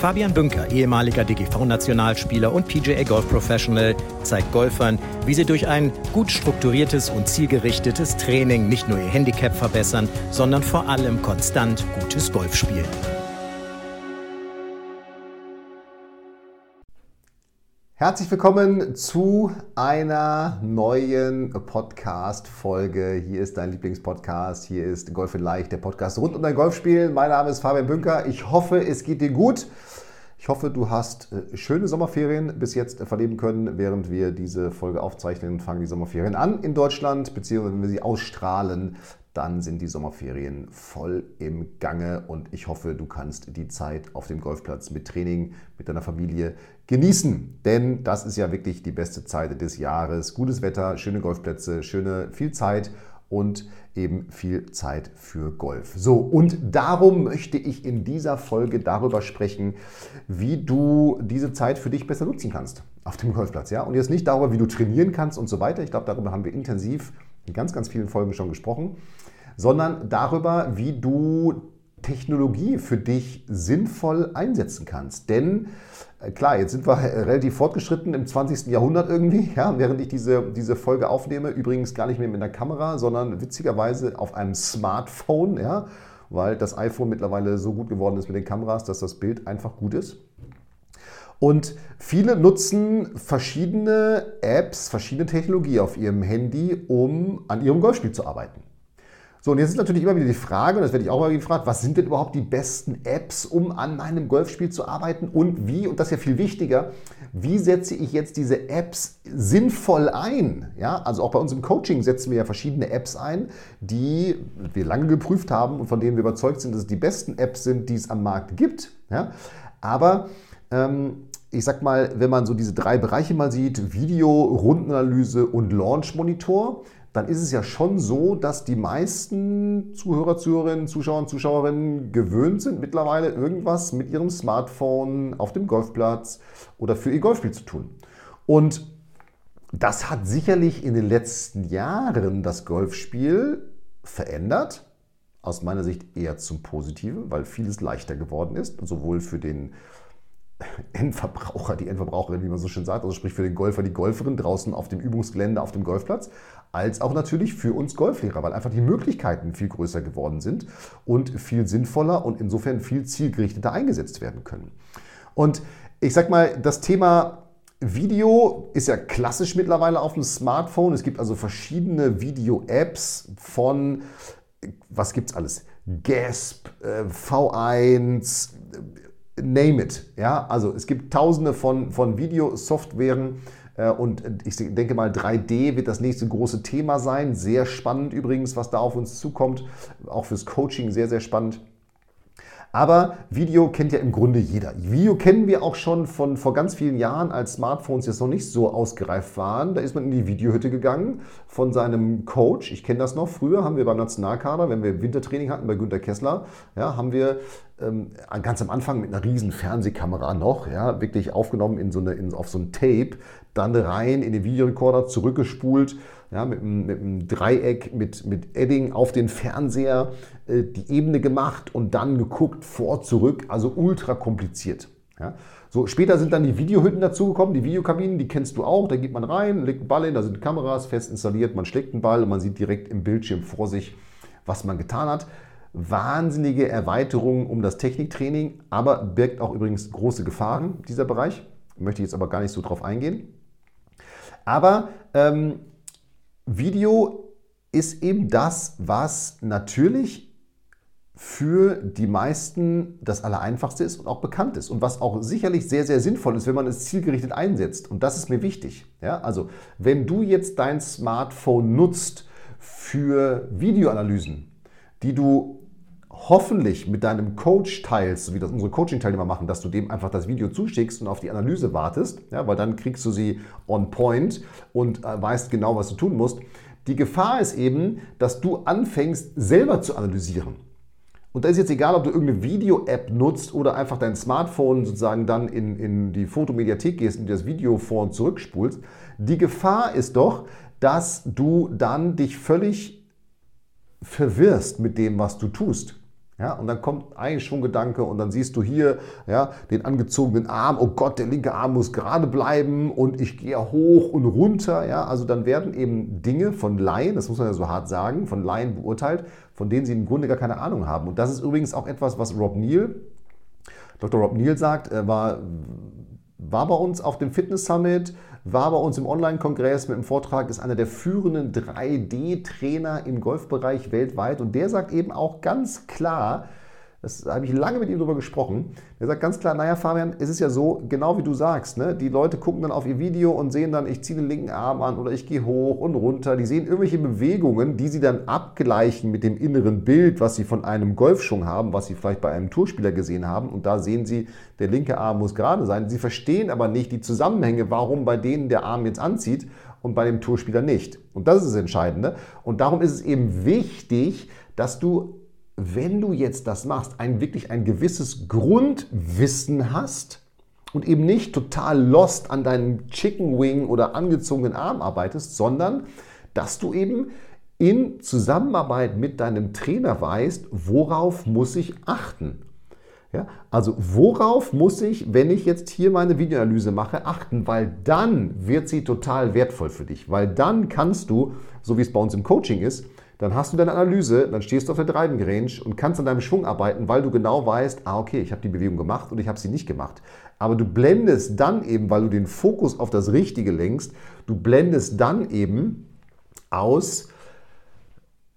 Fabian Bünker, ehemaliger DGV-Nationalspieler und PGA Golf Professional, zeigt Golfern, wie sie durch ein gut strukturiertes und zielgerichtetes Training nicht nur ihr Handicap verbessern, sondern vor allem konstant gutes Golf spielen. Herzlich willkommen zu einer neuen Podcast-Folge. Hier ist dein Lieblingspodcast. Hier ist Golf in Leicht, der Podcast rund um dein Golfspiel. Mein Name ist Fabian Bünker. Ich hoffe, es geht dir gut. Ich hoffe, du hast äh, schöne Sommerferien bis jetzt verleben können, während wir diese Folge aufzeichnen. Fangen die Sommerferien an in Deutschland, beziehungsweise wenn wir sie ausstrahlen, dann sind die Sommerferien voll im Gange und ich hoffe, du kannst die Zeit auf dem Golfplatz mit Training, mit deiner Familie genießen. Denn das ist ja wirklich die beste Zeit des Jahres. Gutes Wetter, schöne Golfplätze, schöne viel Zeit und eben viel Zeit für Golf. So, und darum möchte ich in dieser Folge darüber sprechen, wie du diese Zeit für dich besser nutzen kannst auf dem Golfplatz. Ja? Und jetzt nicht darüber, wie du trainieren kannst und so weiter. Ich glaube, darüber haben wir intensiv in ganz, ganz vielen Folgen schon gesprochen, sondern darüber, wie du Technologie für dich sinnvoll einsetzen kannst. Denn äh, klar, jetzt sind wir relativ fortgeschritten im 20. Jahrhundert irgendwie, ja, während ich diese, diese Folge aufnehme. Übrigens gar nicht mehr mit einer Kamera, sondern witzigerweise auf einem Smartphone, ja, weil das iPhone mittlerweile so gut geworden ist mit den Kameras, dass das Bild einfach gut ist. Und viele nutzen verschiedene Apps, verschiedene Technologie auf ihrem Handy, um an ihrem Golfspiel zu arbeiten. So, und jetzt ist natürlich immer wieder die Frage, und das werde ich auch mal gefragt, was sind denn überhaupt die besten Apps, um an meinem Golfspiel zu arbeiten und wie, und das ist ja viel wichtiger, wie setze ich jetzt diese Apps sinnvoll ein? Ja, also auch bei uns im Coaching setzen wir ja verschiedene Apps ein, die wir lange geprüft haben und von denen wir überzeugt sind, dass es die besten Apps sind, die es am Markt gibt. Ja, aber ähm, ich sag mal, wenn man so diese drei Bereiche mal sieht, Video, Rundenanalyse und Launch Monitor, dann ist es ja schon so, dass die meisten Zuhörer, Zuhörerinnen, Zuschauer und Zuschauerinnen gewöhnt sind, mittlerweile irgendwas mit ihrem Smartphone auf dem Golfplatz oder für ihr Golfspiel zu tun. Und das hat sicherlich in den letzten Jahren das Golfspiel verändert. Aus meiner Sicht eher zum Positiven, weil vieles leichter geworden ist, sowohl für den Endverbraucher, die Endverbraucherin, wie man so schön sagt, also sprich für den Golfer, die Golferin draußen auf dem Übungsgelände, auf dem Golfplatz, als auch natürlich für uns Golflehrer, weil einfach die Möglichkeiten viel größer geworden sind und viel sinnvoller und insofern viel zielgerichteter eingesetzt werden können. Und ich sag mal, das Thema Video ist ja klassisch mittlerweile auf dem Smartphone. Es gibt also verschiedene Video-Apps von, was gibt es alles? Gasp, äh, V1, name it. Ja, also es gibt tausende von, von Videosoftwaren äh, und ich denke mal 3D wird das nächste große Thema sein. Sehr spannend übrigens, was da auf uns zukommt. Auch fürs Coaching sehr, sehr spannend. Aber Video kennt ja im Grunde jeder. Video kennen wir auch schon von vor ganz vielen Jahren, als Smartphones jetzt noch nicht so ausgereift waren. Da ist man in die Videohütte gegangen von seinem Coach. Ich kenne das noch. Früher haben wir beim Nationalkader, wenn wir Wintertraining hatten bei Günter Kessler, ja, haben wir ähm, ganz am Anfang mit einer riesen Fernsehkamera noch, ja, wirklich aufgenommen in so eine, in, auf so ein Tape, dann rein in den Videorekorder zurückgespult, ja, mit, mit einem Dreieck, mit, mit Edding auf den Fernseher äh, die Ebene gemacht und dann geguckt, vor, zurück, also ultra kompliziert. Ja. So, später sind dann die Videohütten dazugekommen, die Videokabinen, die kennst du auch. Da geht man rein, legt einen Ball hin, da sind Kameras fest installiert, man schlägt einen Ball und man sieht direkt im Bildschirm vor sich, was man getan hat. Wahnsinnige Erweiterung um das Techniktraining, aber birgt auch übrigens große Gefahren, dieser Bereich. Möchte ich jetzt aber gar nicht so drauf eingehen. Aber ähm, Video ist eben das, was natürlich für die meisten das Allereinfachste ist und auch bekannt ist und was auch sicherlich sehr, sehr sinnvoll ist, wenn man es zielgerichtet einsetzt. Und das ist mir wichtig. Ja, also, wenn du jetzt dein Smartphone nutzt für Videoanalysen, die du hoffentlich mit deinem Coach teilst, wie das unsere Coaching-Teilnehmer machen, dass du dem einfach das Video zuschickst und auf die Analyse wartest, ja, weil dann kriegst du sie on point und äh, weißt genau, was du tun musst, Die Gefahr ist eben, dass du anfängst, selber zu analysieren. Und da ist jetzt egal, ob du irgendeine Video-App nutzt oder einfach dein Smartphone sozusagen dann in, in die Fotomediathek gehst und das Video vor und zurückspulst. Die Gefahr ist doch, dass du dann dich völlig verwirrst mit dem, was du tust. Ja, und dann kommt ein Schwunggedanke und dann siehst du hier ja, den angezogenen Arm. Oh Gott, der linke Arm muss gerade bleiben und ich gehe hoch und runter. Ja, also dann werden eben Dinge von Laien, das muss man ja so hart sagen, von Laien beurteilt, von denen sie im Grunde gar keine Ahnung haben. Und das ist übrigens auch etwas, was Rob Neal, Dr. Rob Neal sagt, er war, war bei uns auf dem Fitness Summit, war bei uns im Online-Kongress mit einem Vortrag, ist einer der führenden 3D-Trainer im Golfbereich weltweit. Und der sagt eben auch ganz klar, das habe ich lange mit ihm darüber gesprochen. Er sagt ganz klar, naja, Fabian, es ist ja so, genau wie du sagst, ne? die Leute gucken dann auf ihr Video und sehen dann, ich ziehe den linken Arm an oder ich gehe hoch und runter. Die sehen irgendwelche Bewegungen, die sie dann abgleichen mit dem inneren Bild, was sie von einem Golfschwung haben, was sie vielleicht bei einem Tourspieler gesehen haben. Und da sehen sie, der linke Arm muss gerade sein. Sie verstehen aber nicht die Zusammenhänge, warum bei denen der Arm jetzt anzieht und bei dem Tourspieler nicht. Und das ist das Entscheidende. Und darum ist es eben wichtig, dass du wenn du jetzt das machst, ein wirklich ein gewisses Grundwissen hast und eben nicht total lost an deinem Chicken Wing oder angezogenen Arm arbeitest, sondern dass du eben in Zusammenarbeit mit deinem Trainer weißt, worauf muss ich achten. Ja, also worauf muss ich, wenn ich jetzt hier meine Videoanalyse mache, achten, weil dann wird sie total wertvoll für dich, weil dann kannst du, so wie es bei uns im Coaching ist, dann hast du deine Analyse, dann stehst du auf der Driving Range und kannst an deinem Schwung arbeiten, weil du genau weißt, ah okay, ich habe die Bewegung gemacht und ich habe sie nicht gemacht. Aber du blendest dann eben, weil du den Fokus auf das Richtige lenkst, du blendest dann eben aus,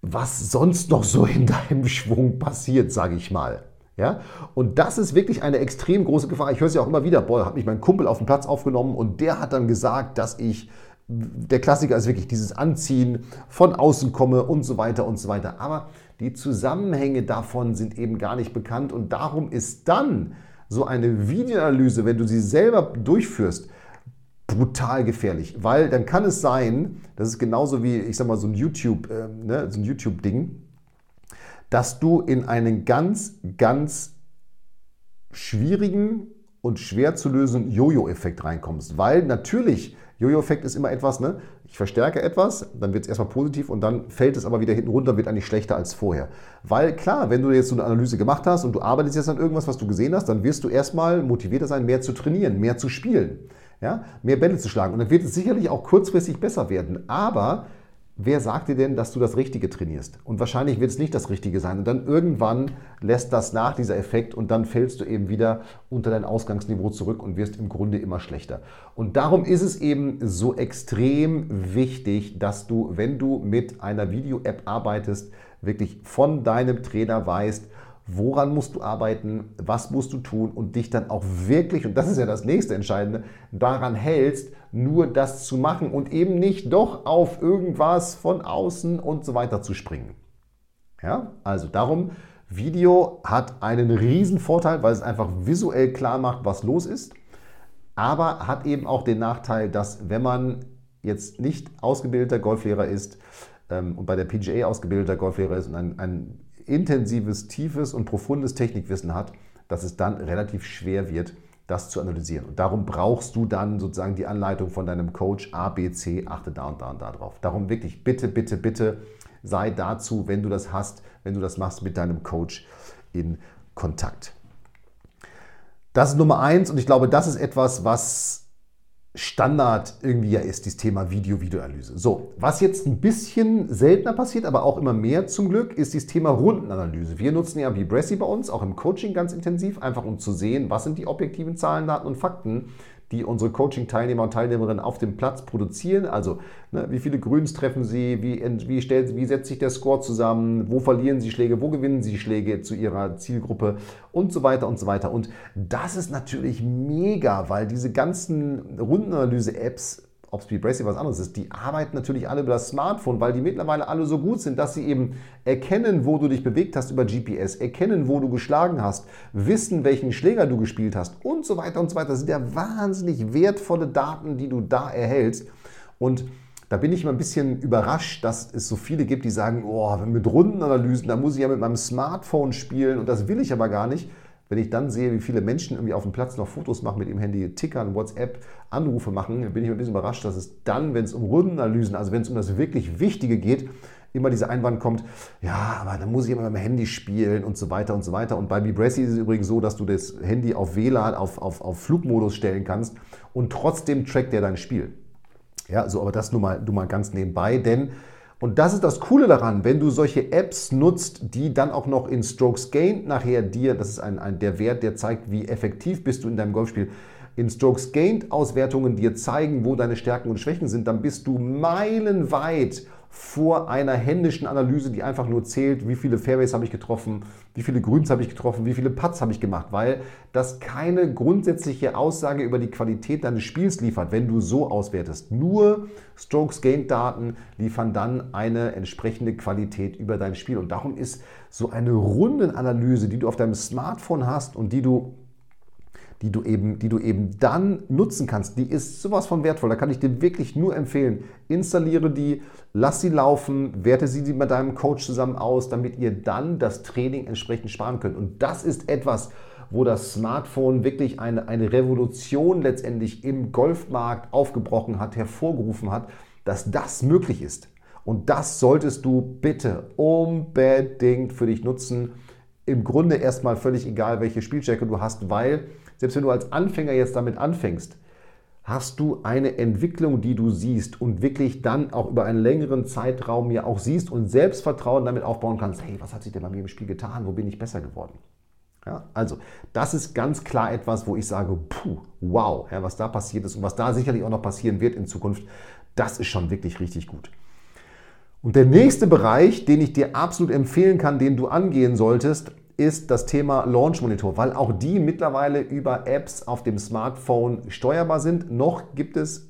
was sonst noch so in deinem Schwung passiert, sage ich mal. Ja? Und das ist wirklich eine extrem große Gefahr. Ich höre es ja auch immer wieder, boah, hat mich mein Kumpel auf dem Platz aufgenommen und der hat dann gesagt, dass ich der Klassiker ist wirklich dieses Anziehen, von außen komme und so weiter und so weiter. Aber die Zusammenhänge davon sind eben gar nicht bekannt. Und darum ist dann so eine Videoanalyse, wenn du sie selber durchführst, brutal gefährlich, weil dann kann es sein, das ist genauso wie, ich sag mal, so ein YouTube, äh, ne, so ein YouTube-Ding, dass du in einen ganz, ganz schwierigen und schwer zu lösenden Jojo-Effekt reinkommst, weil natürlich Jojo-Effekt ist immer etwas, ne? ich verstärke etwas, dann wird es erstmal positiv und dann fällt es aber wieder hinten runter, wird eigentlich schlechter als vorher. Weil klar, wenn du jetzt so eine Analyse gemacht hast und du arbeitest jetzt an irgendwas, was du gesehen hast, dann wirst du erstmal motivierter sein, mehr zu trainieren, mehr zu spielen, ja? mehr Bälle zu schlagen. Und dann wird es sicherlich auch kurzfristig besser werden. Aber wer sagt dir denn, dass du das Richtige trainierst? Und wahrscheinlich wird es nicht das Richtige sein. Und dann irgendwann lässt das nach, dieser Effekt, und dann fällst du eben wieder unter dein Ausgangsniveau zurück und wirst im Grunde immer schlechter. Und darum ist es eben so extrem wichtig, dass du, wenn du mit einer Video-App arbeitest, wirklich von deinem Trainer weißt, woran musst du arbeiten, was musst du tun und dich dann auch wirklich, und das ist ja das nächste Entscheidende, daran hältst, nur das zu machen und eben nicht doch auf irgendwas von außen und so weiter zu springen. Ja, also darum, Video hat einen riesen Vorteil, weil es einfach visuell klar macht, was los ist, aber hat eben auch den Nachteil, dass wenn man jetzt nicht ausgebildeter Golflehrer ist ähm, und bei der PGA ausgebildeter Golflehrer ist und ein, ein intensives, tiefes und profundes Technikwissen hat, dass es dann relativ schwer wird, das zu analysieren. Und darum brauchst du dann sozusagen die Anleitung von deinem Coach A, B, C, achte da und da und da drauf. Darum wirklich bitte, bitte, bitte sei dazu, wenn du das hast, wenn du das machst, mit deinem Coach in Kontakt. Das ist Nummer eins und ich glaube, das ist etwas, was Standard irgendwie ja ist, dieses Thema Video-Videoanalyse. So, was jetzt ein bisschen seltener passiert, aber auch immer mehr zum Glück, ist dieses Thema Rundenanalyse. Wir nutzen ja Vibressi bei uns, auch im Coaching ganz intensiv, einfach um zu sehen, was sind die objektiven Zahlen, Daten und Fakten, die unsere Coaching-Teilnehmer und Teilnehmerinnen auf dem Platz produzieren. Also ne, wie viele Grüns treffen sie, wie, wie, stellt, wie setzt sich der Score zusammen, wo verlieren sie Schläge, wo gewinnen sie Schläge zu ihrer Zielgruppe und so weiter und so weiter. Und das ist natürlich mega, weil diese ganzen Rundenanalyse-Apps ob Speed Racing was anderes ist, die arbeiten natürlich alle über das Smartphone, weil die mittlerweile alle so gut sind, dass sie eben erkennen, wo du dich bewegt hast über GPS, erkennen, wo du geschlagen hast, wissen, welchen Schläger du gespielt hast und so weiter und so weiter. Das sind ja wahnsinnig wertvolle Daten, die du da erhältst. Und Da bin ich immer ein bisschen überrascht, dass es so viele gibt, die sagen, oh, mit Rundenanalysen, da muss ich ja mit meinem Smartphone spielen und das will ich aber gar nicht. Wenn ich dann sehe, wie viele Menschen irgendwie auf dem Platz noch Fotos machen mit ihrem Handy, tickern, WhatsApp, Anrufe machen, bin ich ein bisschen überrascht, dass es dann, wenn es um Rundenanalysen, also wenn es um das wirklich Wichtige geht, immer dieser Einwand kommt, ja, aber dann muss ich immer mit dem Handy spielen und so weiter und so weiter. Und bei Bibrassi ist es übrigens so, dass du das Handy auf WLAN, auf, auf, auf Flugmodus stellen kannst und trotzdem trackt er dein Spiel. Ja, so, aber das nur mal, nur mal ganz nebenbei, denn und das ist das Coole daran, wenn du solche Apps nutzt, die dann auch noch in Strokes Gained nachher dir, das ist ein, ein, der Wert, der zeigt, wie effektiv bist du in deinem Golfspiel, in Strokes Gained Auswertungen dir zeigen, wo deine Stärken und Schwächen sind, dann bist du meilenweit vor einer händischen Analyse, die einfach nur zählt, wie viele Fairways habe ich getroffen, wie viele Grüns habe ich getroffen, wie viele Putts habe ich gemacht, weil das keine grundsätzliche Aussage über die Qualität deines Spiels liefert, wenn du so auswertest. Nur Strokes Gained Daten liefern dann eine entsprechende Qualität über dein Spiel und darum ist so eine Rundenanalyse, die du auf deinem Smartphone hast und die du die du eben, die du eben dann nutzen kannst, die ist sowas von wertvoll. Da kann ich dir wirklich nur empfehlen, installiere die, lass sie laufen, werte sie mit deinem Coach zusammen aus, damit ihr dann das Training entsprechend sparen könnt. Und das ist etwas, wo das Smartphone wirklich eine, eine Revolution letztendlich im Golfmarkt aufgebrochen hat, hervorgerufen hat, dass das möglich ist. Und das solltest du bitte unbedingt für dich nutzen. Im Grunde erstmal völlig egal, welche Spielstärke du hast, weil selbst wenn du als Anfänger jetzt damit anfängst, hast du eine Entwicklung, die du siehst und wirklich dann auch über einen längeren Zeitraum ja auch siehst und Selbstvertrauen damit aufbauen kannst, hey, was hat sich denn bei mir im Spiel getan? Wo bin ich besser geworden? Ja, also, das ist ganz klar etwas, wo ich sage, puh, wow, ja, was da passiert ist und was da sicherlich auch noch passieren wird in Zukunft, das ist schon wirklich richtig gut. Und der nächste Bereich, den ich dir absolut empfehlen kann, den du angehen solltest, ist das Thema Launch Monitor, weil auch die mittlerweile über Apps auf dem Smartphone steuerbar sind. Noch gibt es,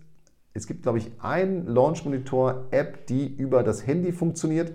es gibt glaube ich ein Launch Monitor App, die über das Handy funktioniert.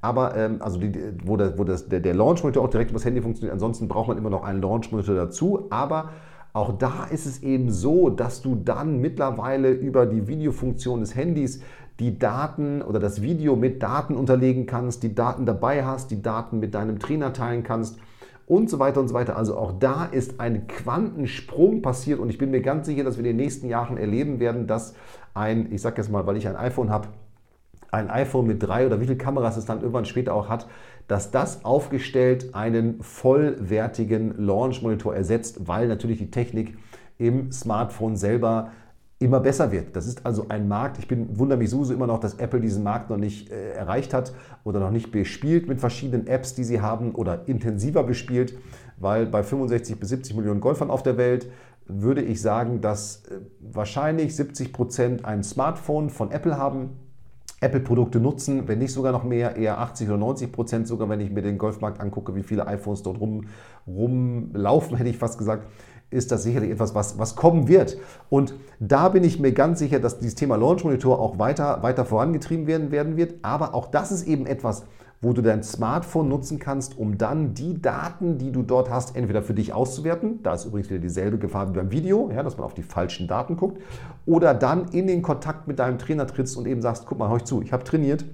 Aber ähm, also die, wo, das, wo das, der, der Launch Monitor auch direkt über das Handy funktioniert, ansonsten braucht man immer noch einen Launch Monitor dazu. Aber auch da ist es eben so, dass du dann mittlerweile über die Videofunktion des Handys die Daten oder das Video mit Daten unterlegen kannst, die Daten dabei hast, die Daten mit deinem Trainer teilen kannst und so weiter und so weiter. Also auch da ist ein Quantensprung passiert und ich bin mir ganz sicher, dass wir in den nächsten Jahren erleben werden, dass ein, ich sage jetzt mal, weil ich ein iPhone habe, ein iPhone mit drei oder wie viele Kameras es dann irgendwann später auch hat, dass das aufgestellt einen vollwertigen Launch-Monitor ersetzt, weil natürlich die Technik im Smartphone selber immer besser wird. Das ist also ein Markt. Ich bin, wundere mich sowieso immer noch, dass Apple diesen Markt noch nicht äh, erreicht hat oder noch nicht bespielt mit verschiedenen Apps, die sie haben oder intensiver bespielt, weil bei 65 bis 70 Millionen Golfern auf der Welt würde ich sagen, dass äh, wahrscheinlich 70 Prozent ein Smartphone von Apple haben, Apple-Produkte nutzen, wenn nicht sogar noch mehr, eher 80 oder 90 Prozent, sogar wenn ich mir den Golfmarkt angucke, wie viele iPhones dort rum, rumlaufen, hätte ich fast gesagt ist das sicherlich etwas, was, was kommen wird. Und da bin ich mir ganz sicher, dass dieses Thema Launch Monitor auch weiter, weiter vorangetrieben werden, werden wird. Aber auch das ist eben etwas, wo du dein Smartphone nutzen kannst, um dann die Daten, die du dort hast, entweder für dich auszuwerten. Da ist übrigens wieder dieselbe Gefahr wie beim Video, ja, dass man auf die falschen Daten guckt. Oder dann in den Kontakt mit deinem Trainer trittst und eben sagst, guck mal, hör ich zu, ich habe trainiert,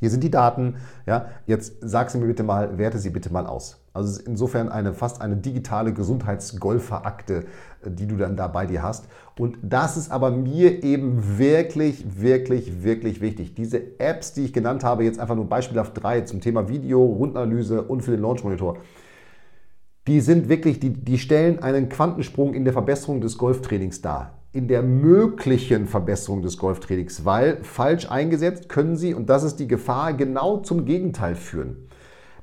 hier sind die Daten. Ja, jetzt sag sie mir bitte mal, werte sie bitte mal aus. Also insofern eine fast eine digitale Gesundheitsgolferakte, die du dann da bei dir hast. Und das ist aber mir eben wirklich, wirklich, wirklich wichtig. Diese Apps, die ich genannt habe, jetzt einfach nur beispielhaft drei zum Thema Video, Rundanalyse und für den Launch Monitor. Die sind wirklich, die, die stellen einen Quantensprung in der Verbesserung des Golftrainings dar in der möglichen Verbesserung des Golftrainings, weil falsch eingesetzt können sie, und das ist die Gefahr, genau zum Gegenteil führen.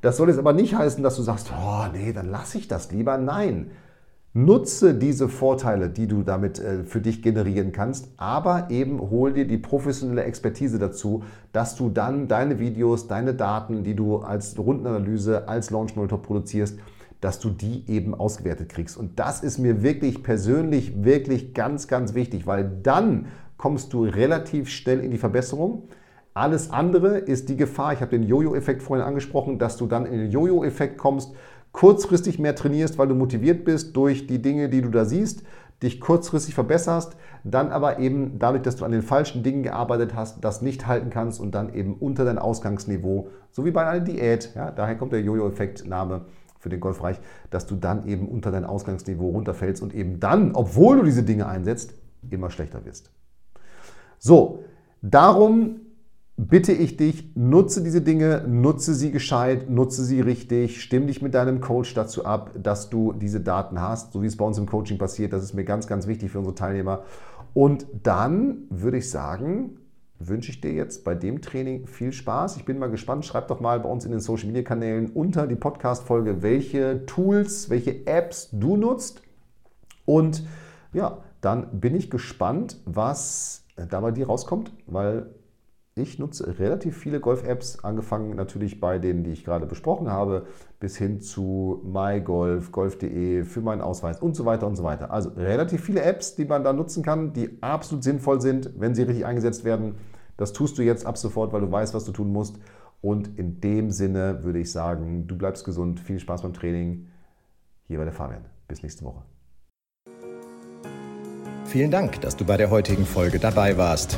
Das soll jetzt aber nicht heißen, dass du sagst, oh nee, dann lasse ich das lieber. Nein, nutze diese Vorteile, die du damit äh, für dich generieren kannst, aber eben hol dir die professionelle Expertise dazu, dass du dann deine Videos, deine Daten, die du als Rundenanalyse, als Launch Monitor produzierst, dass du die eben ausgewertet kriegst. Und das ist mir wirklich persönlich wirklich ganz, ganz wichtig, weil dann kommst du relativ schnell in die Verbesserung. Alles andere ist die Gefahr, ich habe den Jojo-Effekt vorhin angesprochen, dass du dann in den Jojo-Effekt kommst, kurzfristig mehr trainierst, weil du motiviert bist durch die Dinge, die du da siehst, dich kurzfristig verbesserst, dann aber eben dadurch, dass du an den falschen Dingen gearbeitet hast, das nicht halten kannst und dann eben unter dein Ausgangsniveau, so wie bei einer Diät, ja, daher kommt der Jojo-Effekt, Name für den Golfbereich, dass du dann eben unter dein Ausgangsniveau runterfällst und eben dann, obwohl du diese Dinge einsetzt, immer schlechter wirst. So, darum bitte ich dich, nutze diese Dinge, nutze sie gescheit, nutze sie richtig, stimm dich mit deinem Coach dazu ab, dass du diese Daten hast, so wie es bei uns im Coaching passiert. Das ist mir ganz, ganz wichtig für unsere Teilnehmer. Und dann würde ich sagen, wünsche ich dir jetzt bei dem Training viel Spaß. Ich bin mal gespannt. Schreib doch mal bei uns in den Social Media Kanälen unter die Podcast-Folge, welche Tools, welche Apps du nutzt. Und ja, dann bin ich gespannt, was da bei dir rauskommt, weil ich nutze relativ viele Golf-Apps, angefangen natürlich bei denen, die ich gerade besprochen habe, bis hin zu MyGolf, Golf.de, für meinen Ausweis und so weiter und so weiter. Also relativ viele Apps, die man da nutzen kann, die absolut sinnvoll sind, wenn sie richtig eingesetzt werden. Das tust du jetzt ab sofort, weil du weißt, was du tun musst. Und in dem Sinne würde ich sagen, du bleibst gesund, viel Spaß beim Training. Hier war der Fabian. Bis nächste Woche. Vielen Dank, dass du bei der heutigen Folge dabei warst.